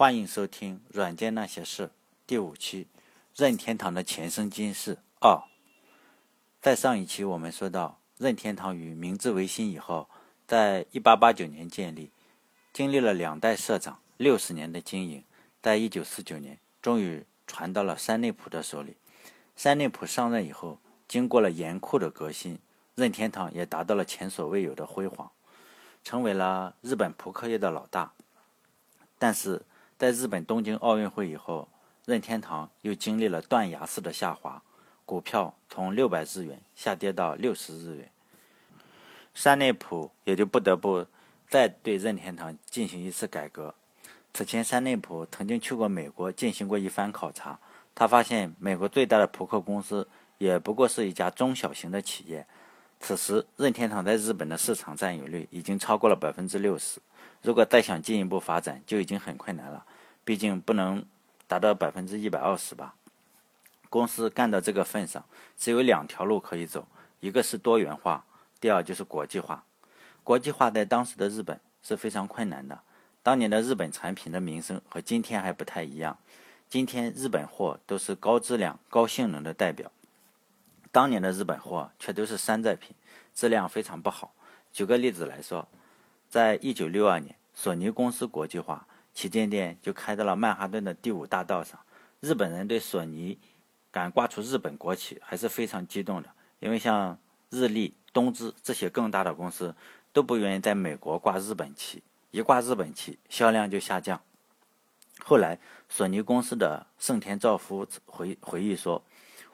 欢迎收听《软件那些事》第五期，任天堂的前生今世二。在上一期我们说到，任天堂于明治维新以后，在一八八九年建立，经历了两代社长六十年的经营，在一九四九年终于传到了山内溥的手里。山内溥上任以后，经过了严酷的革新，任天堂也达到了前所未有的辉煌，成为了日本扑克业的老大。但是，在日本东京奥运会以后，任天堂又经历了断崖式的下滑，股票从六百日元下跌到六十日元，山内溥也就不得不再对任天堂进行一次改革。此前，山内溥曾经去过美国进行过一番考察，他发现美国最大的扑克公司也不过是一家中小型的企业。此时，任天堂在日本的市场占有率已经超过了百分之六十。如果再想进一步发展，就已经很困难了。毕竟不能达到百分之一百二十吧。公司干到这个份上，只有两条路可以走：一个是多元化，第二就是国际化。国际化在当时的日本是非常困难的。当年的日本产品的名声和今天还不太一样。今天日本货都是高质量、高性能的代表，当年的日本货却都是山寨品，质量非常不好。举个例子来说。在一九六二年，索尼公司国际化，旗舰店就开到了曼哈顿的第五大道上。日本人对索尼敢挂出日本国旗还是非常激动的，因为像日立、东芝这些更大的公司都不愿意在美国挂日本旗，一挂日本旗销量就下降。后来，索尼公司的盛田昭夫回回忆说：“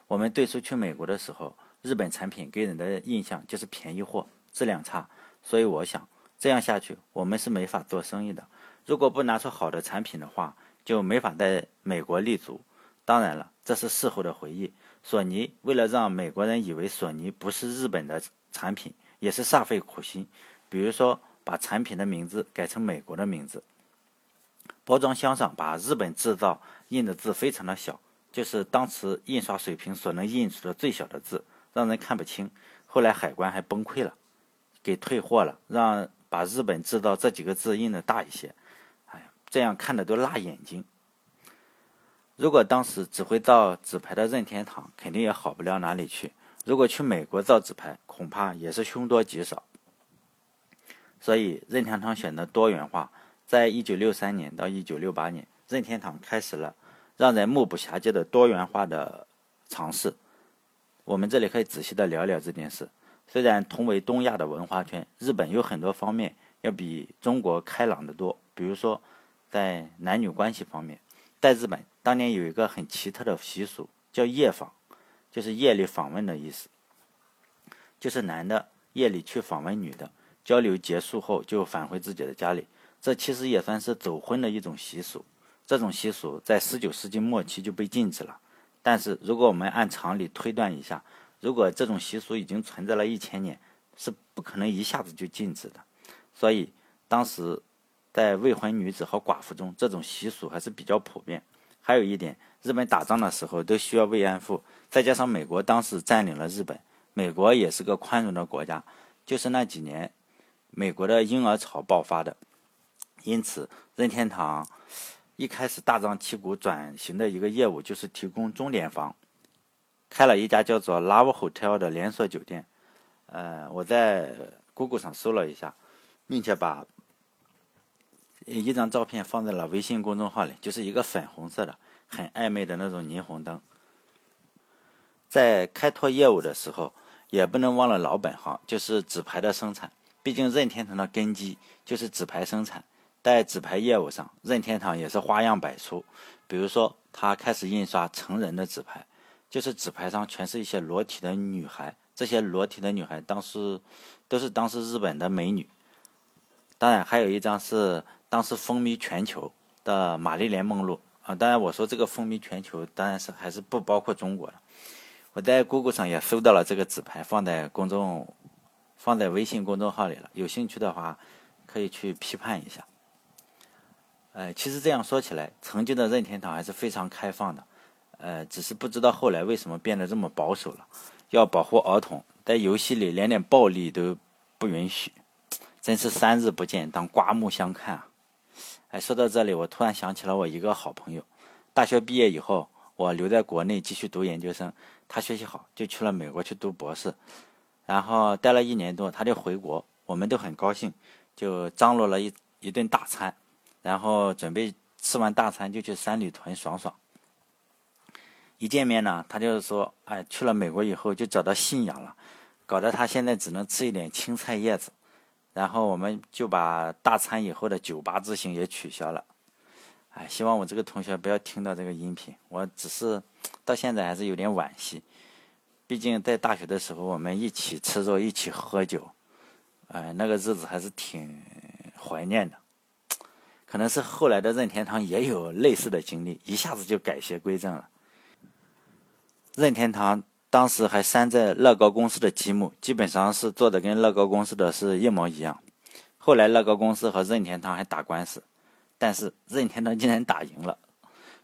我们最初去美国的时候，日本产品给人的印象就是便宜货、质量差，所以我想。”这样下去，我们是没法做生意的。如果不拿出好的产品的话，就没法在美国立足。当然了，这是事后的回忆。索尼为了让美国人以为索尼不是日本的产品，也是煞费苦心。比如说，把产品的名字改成美国的名字，包装箱上把“日本制造”印的字非常的小，就是当时印刷水平所能印出的最小的字，让人看不清。后来海关还崩溃了，给退货了，让。把日本制造这几个字印的大一些，这样看的都辣眼睛。如果当时只会造纸牌的任天堂，肯定也好不了哪里去。如果去美国造纸牌，恐怕也是凶多吉少。所以，任天堂选择多元化。在一九六三年到一九六八年，任天堂开始了让人目不暇接的多元化的尝试。我们这里可以仔细的聊聊这件事。虽然同为东亚的文化圈，日本有很多方面要比中国开朗得多。比如说，在男女关系方面，在日本当年有一个很奇特的习俗，叫夜访，就是夜里访问的意思。就是男的夜里去访问女的，交流结束后就返回自己的家里。这其实也算是走婚的一种习俗。这种习俗在十九世纪末期就被禁止了。但是如果我们按常理推断一下，如果这种习俗已经存在了一千年，是不可能一下子就禁止的。所以当时在未婚女子和寡妇中，这种习俗还是比较普遍。还有一点，日本打仗的时候都需要慰安妇，再加上美国当时占领了日本，美国也是个宽容的国家，就是那几年美国的婴儿潮爆发的，因此任天堂一开始大张旗鼓转型的一个业务就是提供钟点房。开了一家叫做 Love Hotel 的连锁酒店，呃，我在 Google 上搜了一下，并且把一张照片放在了微信公众号里，就是一个粉红色的、很暧昧的那种霓虹灯。在开拓业务的时候，也不能忘了老本行，就是纸牌的生产。毕竟任天堂的根基就是纸牌生产，在纸牌业务上，任天堂也是花样百出。比如说，他开始印刷成人的纸牌。就是纸牌上全是一些裸体的女孩，这些裸体的女孩当时都是当时日本的美女。当然，还有一张是当时风靡全球的玛丽莲梦露啊。当然，我说这个风靡全球，当然是还是不包括中国的。我在 Google 上也搜到了这个纸牌，放在公众放在微信公众号里了。有兴趣的话，可以去批判一下。呃，其实这样说起来，曾经的任天堂还是非常开放的。呃，只是不知道后来为什么变得这么保守了，要保护儿童，在游戏里连点暴力都不允许，真是三日不见当刮目相看啊！哎，说到这里，我突然想起了我一个好朋友。大学毕业以后，我留在国内继续读研究生，他学习好，就去了美国去读博士。然后待了一年多，他就回国，我们都很高兴，就张罗了一一顿大餐，然后准备吃完大餐就去三里屯爽爽。一见面呢，他就是说，哎，去了美国以后就找到信仰了，搞得他现在只能吃一点青菜叶子。然后我们就把大餐以后的酒吧之行也取消了。哎，希望我这个同学不要听到这个音频。我只是到现在还是有点惋惜，毕竟在大学的时候我们一起吃肉，一起喝酒，哎，那个日子还是挺怀念的。可能是后来的任天堂也有类似的经历，一下子就改邪归正了。任天堂当时还山寨乐高公司的积木，基本上是做的跟乐高公司的是一模一样。后来乐高公司和任天堂还打官司。但是任天堂竟然打赢了，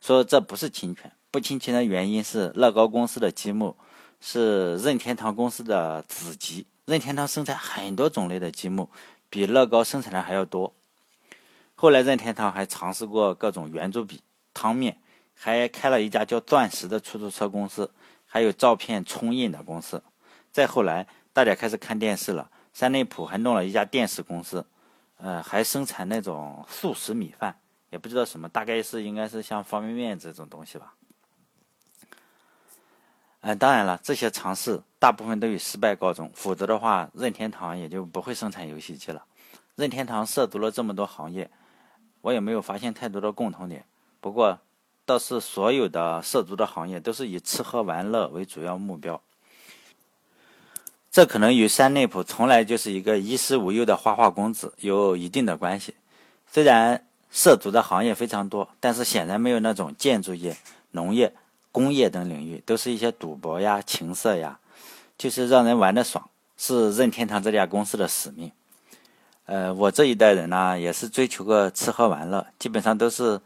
说这不是侵权，不侵权的原因是乐高公司的积木是任天堂公司的子集，任天堂生产很多种类的积木，比乐高生产的还要多。后来任天堂还尝试过各种圆珠笔、汤面，还开了一家叫钻石的出租车公司，还有照片冲印的公司。再后来，大家开始看电视了，三内普还弄了一家电视公司。呃，还生产那种速食米饭，也不知道什么，大概是应该是像方便面这种东西吧。嗯，当然了，这些尝试大部分都以失败告终，否则的话，任天堂也就不会生产游戏机了。任天堂涉足了这么多行业，我也没有发现太多的共同点。不过，倒是所有的涉足的行业都是以吃喝玩乐为主要目标。这可能与山内溥从来就是一个衣食无忧的花花公子有一定的关系。虽然涉足的行业非常多，但是显然没有那种建筑业、农业、工业等领域，都是一些赌博呀、情色呀，就是让人玩的爽，是任天堂这家公司的使命。呃，我这一代人呢，也是追求个吃喝玩乐，基本上都是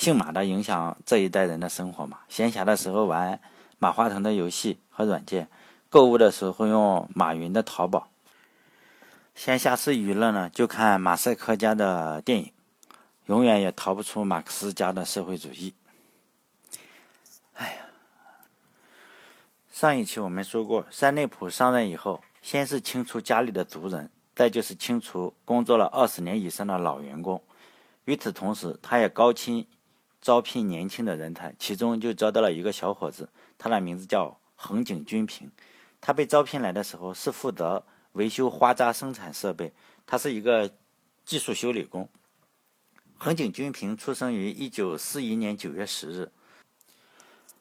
姓马的影响这一代人的生活嘛。闲暇的时候玩马化腾的游戏和软件。购物的时候用马云的淘宝，闲暇时娱乐呢就看马赛克家的电影，永远也逃不出马克思家的社会主义。哎呀，上一期我们说过，山内溥上任以后，先是清除家里的族人，再就是清除工作了二十年以上的老员工。与此同时，他也高薪招聘年轻的人才，其中就招到了一个小伙子，他的名字叫横井军平。他被招聘来的时候是负责维修花扎生产设备，他是一个技术修理工。横井军平出生于一九四一年九月十日，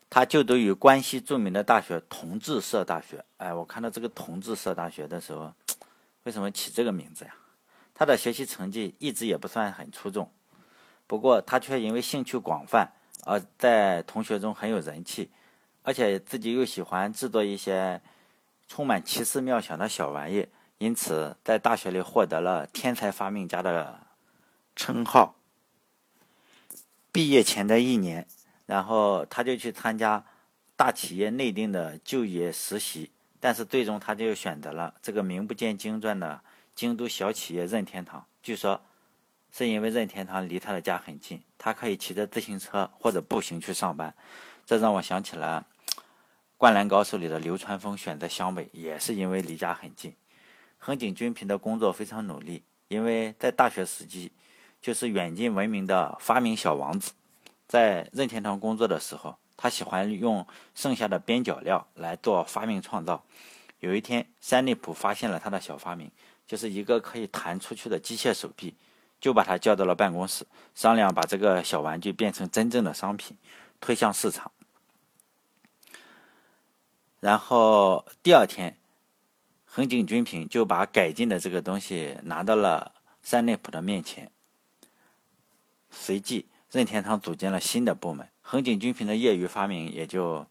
他就读于关西著名的大学同志社大学。哎，我看到这个同志社大学的时候，为什么起这个名字呀？他的学习成绩一直也不算很出众，不过他却因为兴趣广泛而在同学中很有人气，而且自己又喜欢制作一些。充满奇思妙想的小玩意，因此在大学里获得了“天才发明家”的称号。毕业前的一年，然后他就去参加大企业内定的就业实习，但是最终他就选择了这个名不见经传的京都小企业任天堂。据说是因为任天堂离他的家很近，他可以骑着自行车或者步行去上班。这让我想起了。灌篮高手里的流川枫选择湘北，也是因为离家很近。横井军平的工作非常努力，因为在大学时期就是远近闻名的发明小王子。在任天堂工作的时候，他喜欢用剩下的边角料来做发明创造。有一天，山内溥发现了他的小发明，就是一个可以弹出去的机械手臂，就把他叫到了办公室，商量把这个小玩具变成真正的商品，推向市场。然后第二天，横井军平就把改进的这个东西拿到了山内溥的面前。随即，任天堂组建了新的部门，横井军平的业余发明也就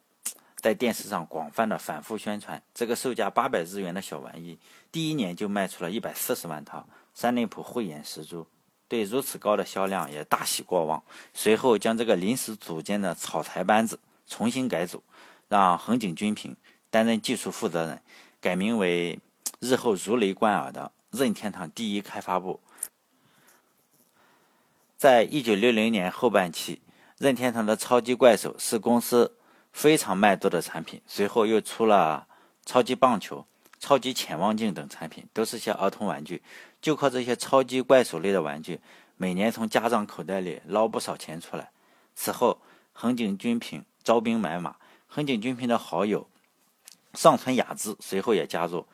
在电视上广泛的反复宣传。这个售价八百日元的小玩意，第一年就卖出了一百四十万套，山内溥慧眼识珠，对如此高的销量也大喜过望。随后，将这个临时组建的草台班子重新改组。让横井军平担任技术负责人，改名为日后如雷贯耳的任天堂第一开发部。在一九六零年后半期，任天堂的超级怪兽是公司非常卖座的产品。随后又出了超级棒球、超级潜望镜等产品，都是些儿童玩具。就靠这些超级怪兽类的玩具，每年从家长口袋里捞不少钱出来。此后，横井军平招兵买马，横井军平的好友上村雅之随后也加入。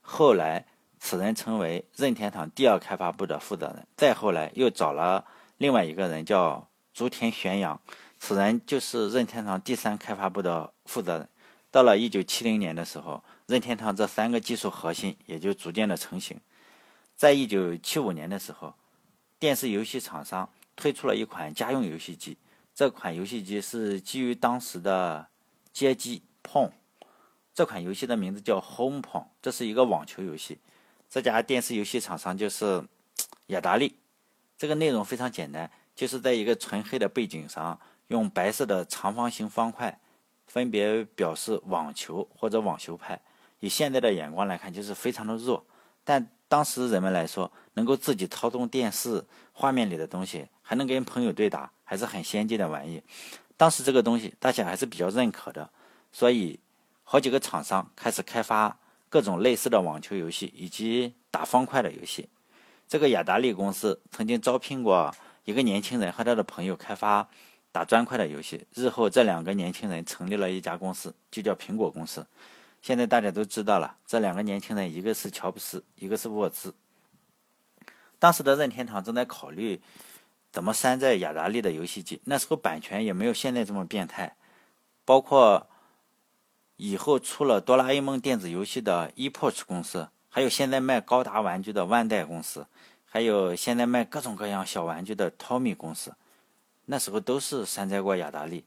后来，此人成为任天堂第二开发部的负责人。再后来，又找了另外一个人叫竹田玄阳，此人就是任天堂第三开发部的负责人。到了一九七零年的时候，任天堂这三个技术核心也就逐渐的成型。在一九七五年的时候，电视游戏厂商推出了一款家用游戏机。这款游戏机是基于当时的街机 Pong。这款游戏的名字叫 Home Pong，这是一个网球游戏。这家电视游戏厂商就是 雅达利。这个内容非常简单，就是在一个纯黑的背景上，用白色的长方形方块分别表示网球或者网球拍。以现在的眼光来看，就是非常的弱，但当时人们来说，能够自己操纵电视画面里的东西，还能跟朋友对打，还是很先进的玩意。当时这个东西大家还是比较认可的，所以好几个厂商开始开发各种类似的网球游戏以及打方块的游戏。这个雅达利公司曾经招聘过一个年轻人和他的朋友开发打砖块的游戏，日后这两个年轻人成立了一家公司，就叫苹果公司。现在大家都知道了，这两个年轻人，一个是乔布斯，一个是沃兹。当时的任天堂正在考虑怎么山寨雅达利的游戏机，那时候版权也没有现在这么变态。包括以后出了哆啦 A 梦电子游戏的 ePoch 公司，还有现在卖高达玩具的万代公司，还有现在卖各种各样小玩具的 Tommy 公司，那时候都是山寨过雅达利。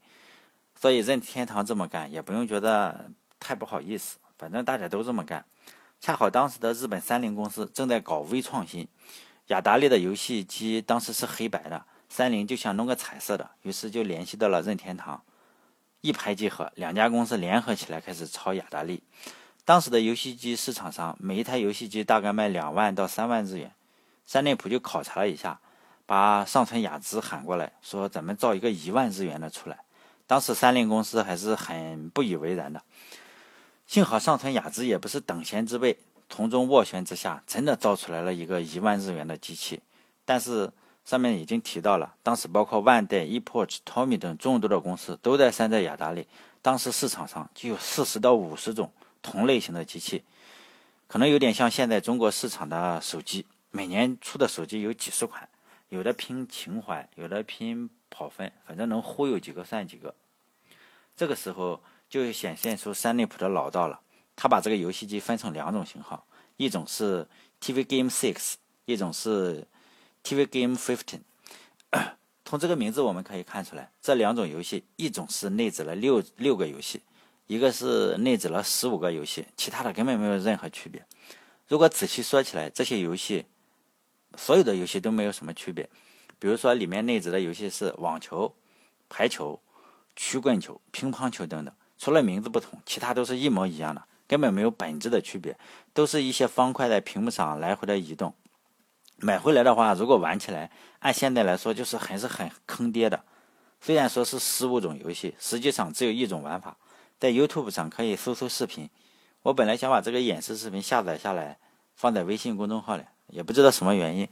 所以任天堂这么干，也不用觉得。太不好意思，反正大家都这么干。恰好当时的日本三菱公司正在搞微创新，雅达利的游戏机当时是黑白的，三菱就想弄个彩色的，于是就联系到了任天堂，一拍即合，两家公司联合起来开始抄雅达利。当时的游戏机市场上，每一台游戏机大概卖两万到三万日元。三内溥就考察了一下，把上村雅之喊过来，说咱们造一个一万日元的出来。当时三菱公司还是很不以为然的。幸好上村雅之也不是等闲之辈，从中斡旋之下，真的造出来了一个一万日元的机器。但是上面已经提到了，当时包括万代、ePoch、Tommy 等众多的公司都在山寨雅达利。当时市场上就有四十到五十种同类型的机器，可能有点像现在中国市场的手机，每年出的手机有几十款，有的拼情怀，有的拼跑分，反正能忽悠几个算几个。这个时候。就显现出三内普的老道了。他把这个游戏机分成两种型号，一种是 TV Game Six，一种是 TV Game Fifteen。从这个名字我们可以看出来，这两种游戏，一种是内置了六六个游戏，一个是内置了十五个游戏，其他的根本没有任何区别。如果仔细说起来，这些游戏所有的游戏都没有什么区别。比如说，里面内置的游戏是网球、排球、曲棍球、乒乓球等等。除了名字不同，其他都是一模一样的，根本没有本质的区别，都是一些方块在屏幕上来回的移动。买回来的话，如果玩起来，按现在来说就是还是很坑爹的。虽然说是十五种游戏，实际上只有一种玩法。在 YouTube 上可以搜搜视频。我本来想把这个演示视频下载下来，放在微信公众号里，也不知道什么原因，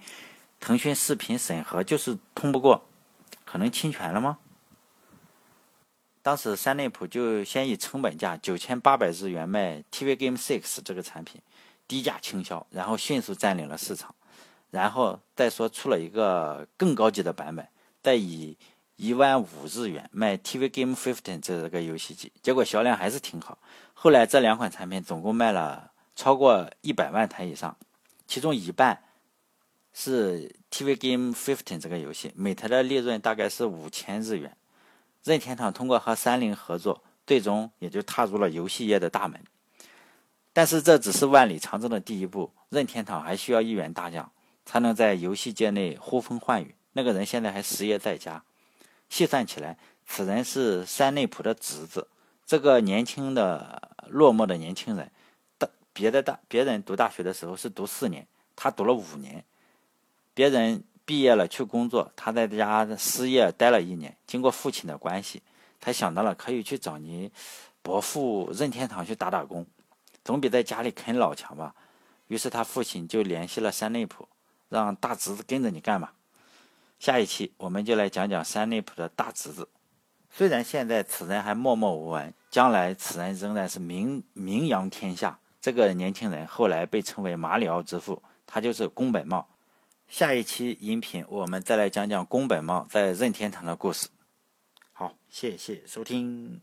腾讯视频审核就是通不过，可能侵权了吗？当时三内普就先以成本价九千八百日元卖 TV Game Six 这个产品，低价倾销，然后迅速占领了市场。然后再说出了一个更高级的版本，再以一万五日元卖 TV Game Fifteen 这个游戏机，结果销量还是挺好。后来这两款产品总共卖了超过一百万台以上，其中一半是 TV Game Fifteen 这个游戏，每台的利润大概是五千日元。任天堂通过和三菱合作，最终也就踏入了游戏业的大门。但是这只是万里长征的第一步，任天堂还需要一员大将，才能在游戏界内呼风唤雨。那个人现在还失业在家。细算起来，此人是山内溥的侄子。这个年轻的落寞的年轻人，大别的大别人读大学的时候是读四年，他读了五年。别人毕业了去工作，他在家失业待了一年。经过父亲的关系，他想到了可以去找你伯父任天堂去打打工，总比在家里啃老强吧。于是他父亲就联系了山内溥，让大侄子跟着你干吧。下一期我们就来讲讲山内溥的大侄子。虽然现在此人还默默无闻，将来此人仍然是名名扬天下。这个年轻人后来被称为马里奥之父，他就是宫本茂。下一期音频我们再来讲讲宫本茂在任天堂的故事。好，谢谢收听。